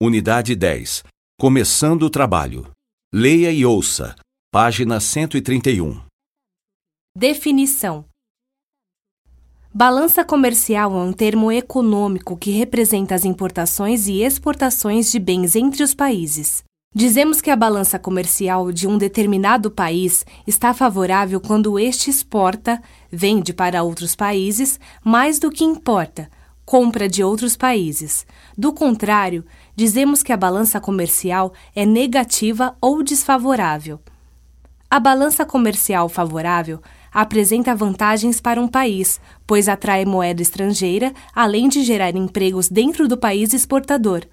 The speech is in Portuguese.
Unidade 10. Começando o trabalho. Leia e ouça. Página 131. Definição: Balança comercial é um termo econômico que representa as importações e exportações de bens entre os países. Dizemos que a balança comercial de um determinado país está favorável quando este exporta, vende para outros países, mais do que importa, compra de outros países. Do contrário, dizemos que a balança comercial é negativa ou desfavorável. A balança comercial favorável apresenta vantagens para um país, pois atrai moeda estrangeira, além de gerar empregos dentro do país exportador.